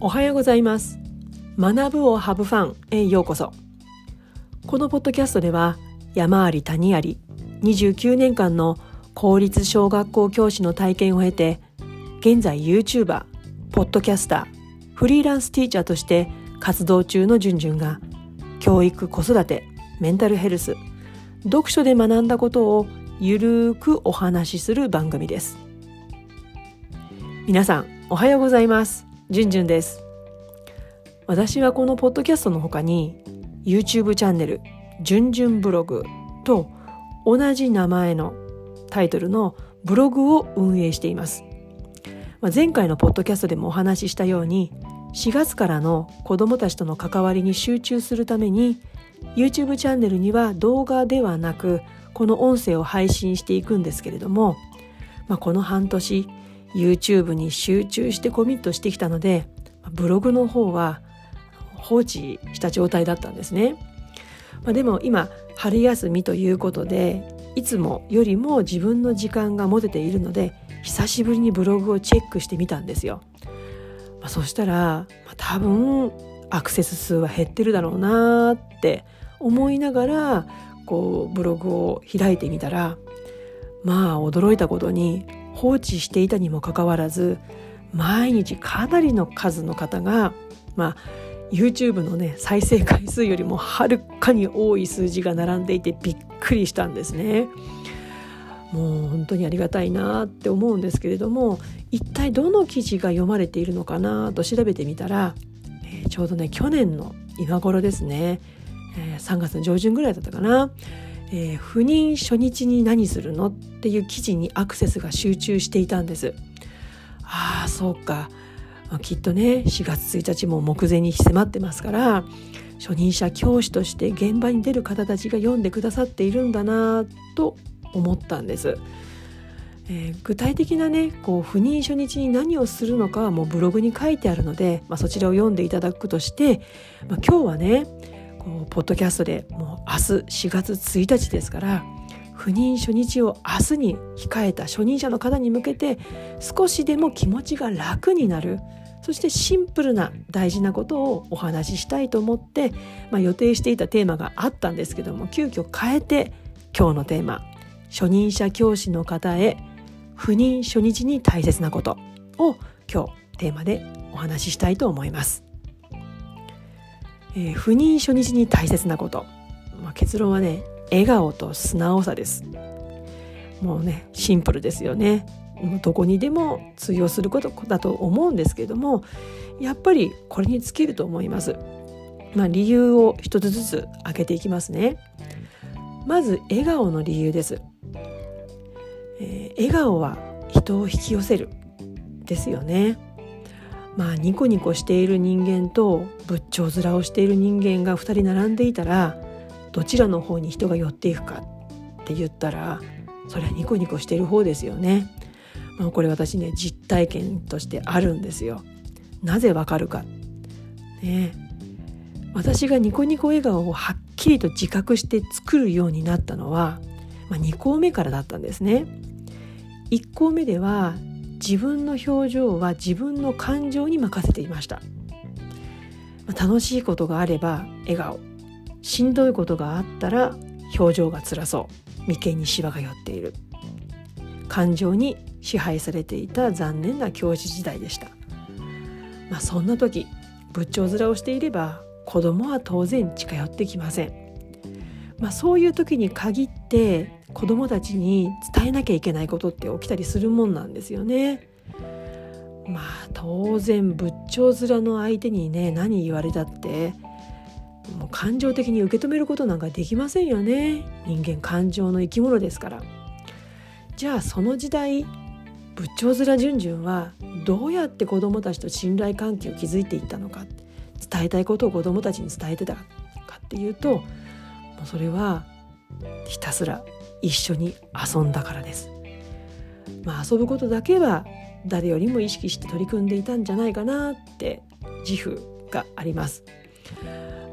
おはようございます。学ぶをハブファンへようこそ。このポッドキャストでは山あり谷あり29年間の公立小学校教師の体験を経て現在 YouTuber、ポッドキャスター、フリーランスティーチャーとして活動中のじゅんじゅんが教育子育て、メンタルヘルス、読書で学んだことをゆるーくお話しする番組です。皆さんおはようございます。じゅんじゅんです。私はこのポッドキャストの他に YouTube チャンネルじゅんじゅんブログと同じ名前のタイトルのブログを運営しています、まあ、前回のポッドキャストでもお話ししたように4月からの子どもたちとの関わりに集中するために YouTube チャンネルには動画ではなくこの音声を配信していくんですけれども、まあ、この半年 YouTube に集中してコミットしてきたのでブログの方は放置した状態だったんですね。まあ、でも今春休みということでいつもよりも自分の時間が持てているので久しぶりにブログをチェックしてみたんですよ。まあ、そしたら、まあ、多分アクセス数は減ってるだろうなって思いながらこうブログを開いてみたらまあ驚いたことに放置していたにもかかわらず毎日かなりの数の方がまあ YouTube のね再生回数よりもはるかに多い数字が並んでいてびっくりしたんですね。もう本当にありがたいなって思うんですけれども一体どの記事が読まれているのかな？と調べてみたら、えー、ちょうどね去年の今頃ですね、えー、3月の上旬ぐらいだったかな、えー、不妊初日に何するのっていう記事にアクセスが集中していたんです。ああそうかきっとね4月1日も目前に迫ってますから初任者教師として現場に出る方たちが読んでくださっているんだなと思ったんです。えー、具体的なねこう不妊初日に何をするのかはもうブログに書いてあるので、まあ、そちらを読んでいただくとして、まあ、今日はねポッドキャストでもう明日4月1日ですから不妊初日を明日に控えた初任者の方に向けて少しでも気持ちが楽になるそしてシンプルな大事なことをお話ししたいと思って、まあ、予定していたテーマがあったんですけども急遽変えて今日のテーマ「初任者教師の方へ不妊初日に大切なこと」を今日テーマでお話ししたいと思います。えー、不妊初日に大切なこと、まあ、結論はね笑顔と素直さです。もうねシンプルですよね。どこにでも通用することだと思うんですけれどもやっぱりこれに尽きると思います。まあ理由を一つずつ挙げていきますね。まず笑顔の理由です、えー、笑顔は人を引き寄せるですよね。まあニコニコしている人間と仏頂面をしている人間が2人並んでいたらどちらの方に人が寄っていくかって言ったらそれはニコニコしている方ですよね。まあ、これ私ね実体験としてあるんですよ。なぜわかるか。ね私がニコニコ笑顔をはっきりと自覚して作るようになったのは、まあ、2項目からだったんですね。1項目では自分の表情は自分の感情に任せていました、楽しいことがあれば笑顔。しんどいことがあったら表情が辛そう。眉間にしわが寄っている。感情に支配されていた残念な教師時代でした、まあ、そんな時仏頂面をしていれば子供は当然近寄ってきません、まあ、そういう時に限って子どもたちに伝えなきゃいけないことって起きたりするもんなんですよね。まあ当然仏頂面の相手にね何言われたってもう感情的に受け止めることなんかできませんよね人間感情の生き物ですからじゃあその時代仏頂面順々はどうやって子どもたちと信頼関係を築いていったのか伝えたいことを子どもたちに伝えてたかっていうともうそれはひたすら一緒に遊んだからです。まあ、遊ぶことだけは誰よりも意識して取り組んでいたんじゃないかなって自負があります。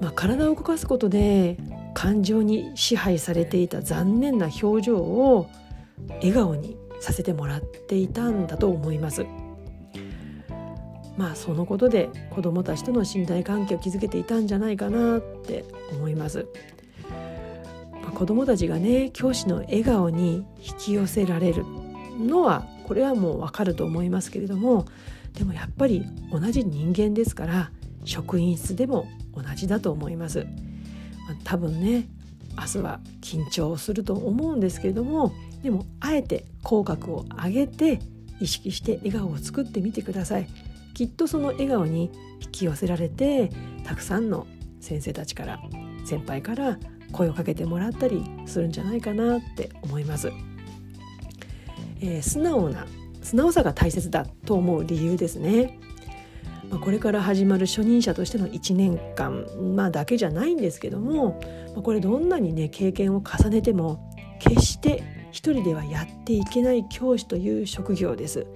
まあ、体を動かすことで感情に支配されていた残念な表情を笑顔にさせてもらっていたんだと思います。まあそのことで子どもたちとの信頼関係を築けていたんじゃないかなって思います。まあ、子どもたちがね教師の笑顔に引き寄せられるのはこれはもうわかると思いますけれどもでもやっぱり同じ人間ですから職員室でも同じだと思います。ま、多分ね明日は緊張すると思うんですけれどもでもあえて口角を上げて意識して笑顔を作ってみてくださいきっとその笑顔に引き寄せられてたくさんの先生たちから先輩から声をかけてもらったりするんじゃないかなって思います、えー、素直な素直さが大切だと思う理由ですね。まあ、これから始まる初任者としての1年間、まあ、だけじゃないんですけども、まあ、これどんなにね経験を重ねても決して一人ではやっていけない教師という職業です。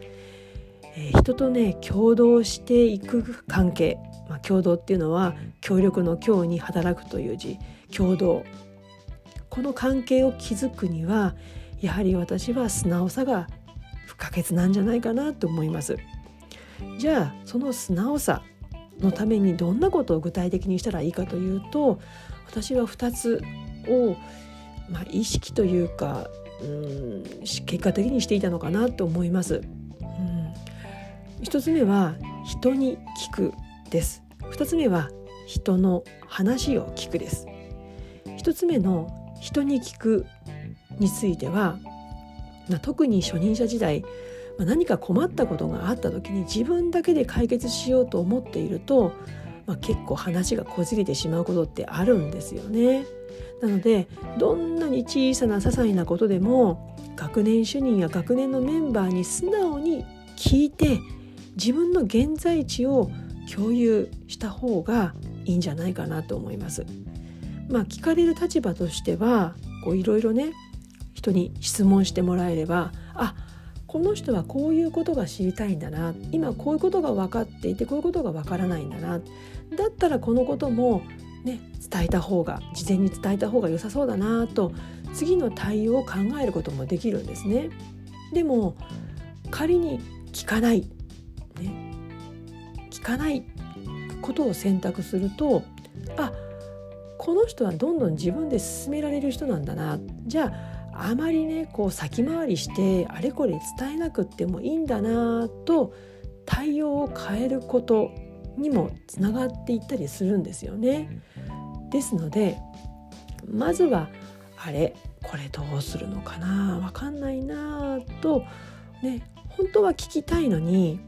えー、人とね共同していく関係、まあ、共同っていうのは協力の協に働くという字。共同この関係を築くにはやはり私は素直さが不可欠なんじゃないかなと思います。じゃあその素直さのためにどんなことを具体的にしたらいいかというと私は2つを、まあ、意識というかうん結果的にしていたのかなと思います。うん、1つ目は人に聞くです2つ目は人の話を聞くです1つ目の人に聞くについては、まあ、特に初任者時代まあ、何か困ったことがあった時に自分だけで解決しようと思っていると、まあ、結構話がこじれてしまうことってあるんですよね。なのでどんなに小さな些細なことでも学年主任や学年のメンバーに素直に聞いて自分の現在地を共有した方がいいんじゃないかなと思います。まあ、聞かれる立場としてはいろいろね人に質問してもらえればあこの人はこういうことが知りたいんだな今こういうことが分かっていてこういうことが分からないんだなだったらこのこともね伝えた方が事前に伝えた方が良さそうだなと次の対応を考えることもできるんですね。でも仮に聞かない、ね、聞かないことを選択するとあこの人はどんどん自分で進められる人なんだなじゃああまりねこう先回りしてあれこれ伝えなくってもいいんだなと対応を変えることにもつながっていったりするんですよね。ですのでまずはあれこれどうするのかなわかんないなとね本当は聞きたいのに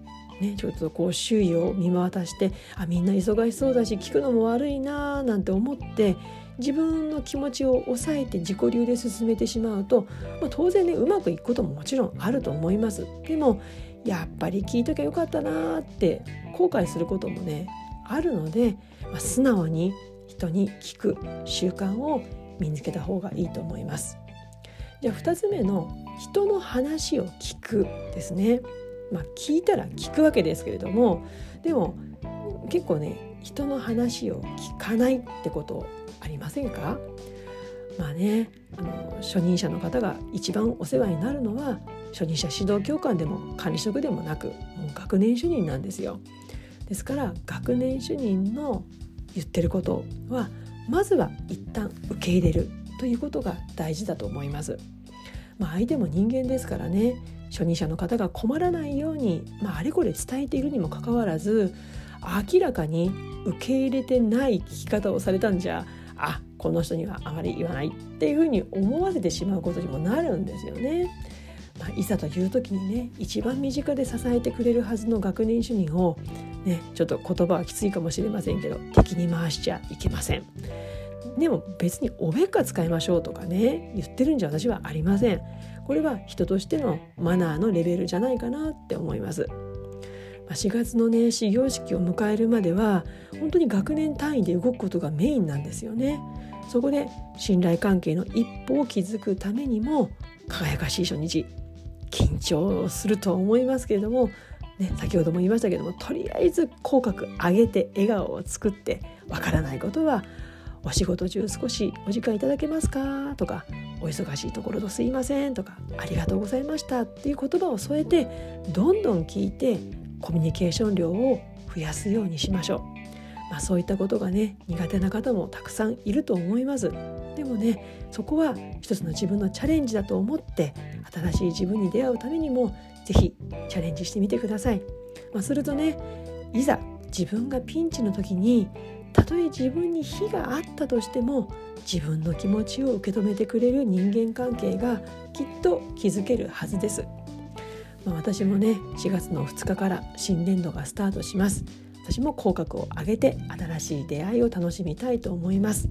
ね、ちょっとこう周囲を見渡してあみんな忙しそうだし聞くのも悪いななんて思って自分の気持ちを抑えて自己流で進めてしまうと、まあ、当然ねうまくいくことももちろんあると思います。でもやっぱり聞いときゃよかったなって後悔することもねあるので、まあ、素直に人に聞く習慣を身につけた方がいいと思います。じゃあ2つ目の人の話を聞くですね。まあ聞いたら聞くわけですけれどもでも結構ね人の話を聞かないってことありませんか？まあねあの初任者の方が一番お世話になるのは初任者指導教官でも管理職でもなくもう学年主任なんですよ。ですから学年主任の言ってることはまずは一旦受け入れるということが大事だと思います。まあ、相手も人間ですからね初任者の方が困らないように、まあ、あれこれ伝えているにもかかわらず明らかに受け入れてない聞き方をされたんじゃあこの人にはあまり言わないっていうふうに思わせてしまうことにもなるんですよね。まあ、いざという時にね一番身近で支えてくれるはずの学年主任を、ね、ちょっと言葉はきついかもしれませんけど敵に回しちゃいけません。でも別におべっか使いましょうとかね言ってるんじゃ私はありません。これは人としてのマナーのレベルじゃないかなって思います。4月のね始業式を迎えるまでは本当に学年単位で動くことがメインなんですよね。そこで信頼関係の一歩を築くためにも輝かしい初日緊張すると思いますけれども、ね、先ほども言いましたけどもとりあえず口角上げて笑顔を作ってわからないことはお仕事中少しお時間いただけますか？とかお忙しいところとすいませんとかありがとうございましたっていう言葉を添えてどんどん聞いてコミュニケーション量を増やすようにしましょう。まあ、そういったことがね苦手な方もたくさんいると思います。でもねそこは一つの自分のチャレンジだと思って新しい自分に出会うためにも是非チャレンジしてみてください、まあ、するとねいざ自分がピンチの時にたとえ自分に非があったとしても自分の気持ちを受け止めてくれる人間関係がきっと築けるはずです、まあ、私もね4月の2日から新年度がスタートします。私も口角を上げて新しい出会いを楽しみたいと思います、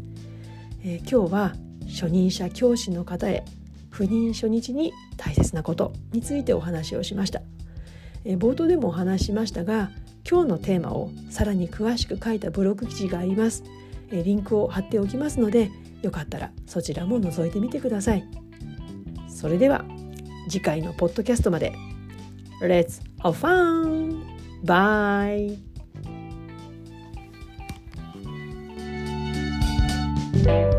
えー、今日は初任者教師の方へ赴任初日に大切なことについてお話をしました、えー、冒頭でもお話ししましたが今日のテーマをさらに詳しく書いたブログ記事があります、え、リンクを貼っておきますのでよかったらそちらも覗いてみてくださいそれでは次回のポッドキャストまで Let's have fun! Bye! thank you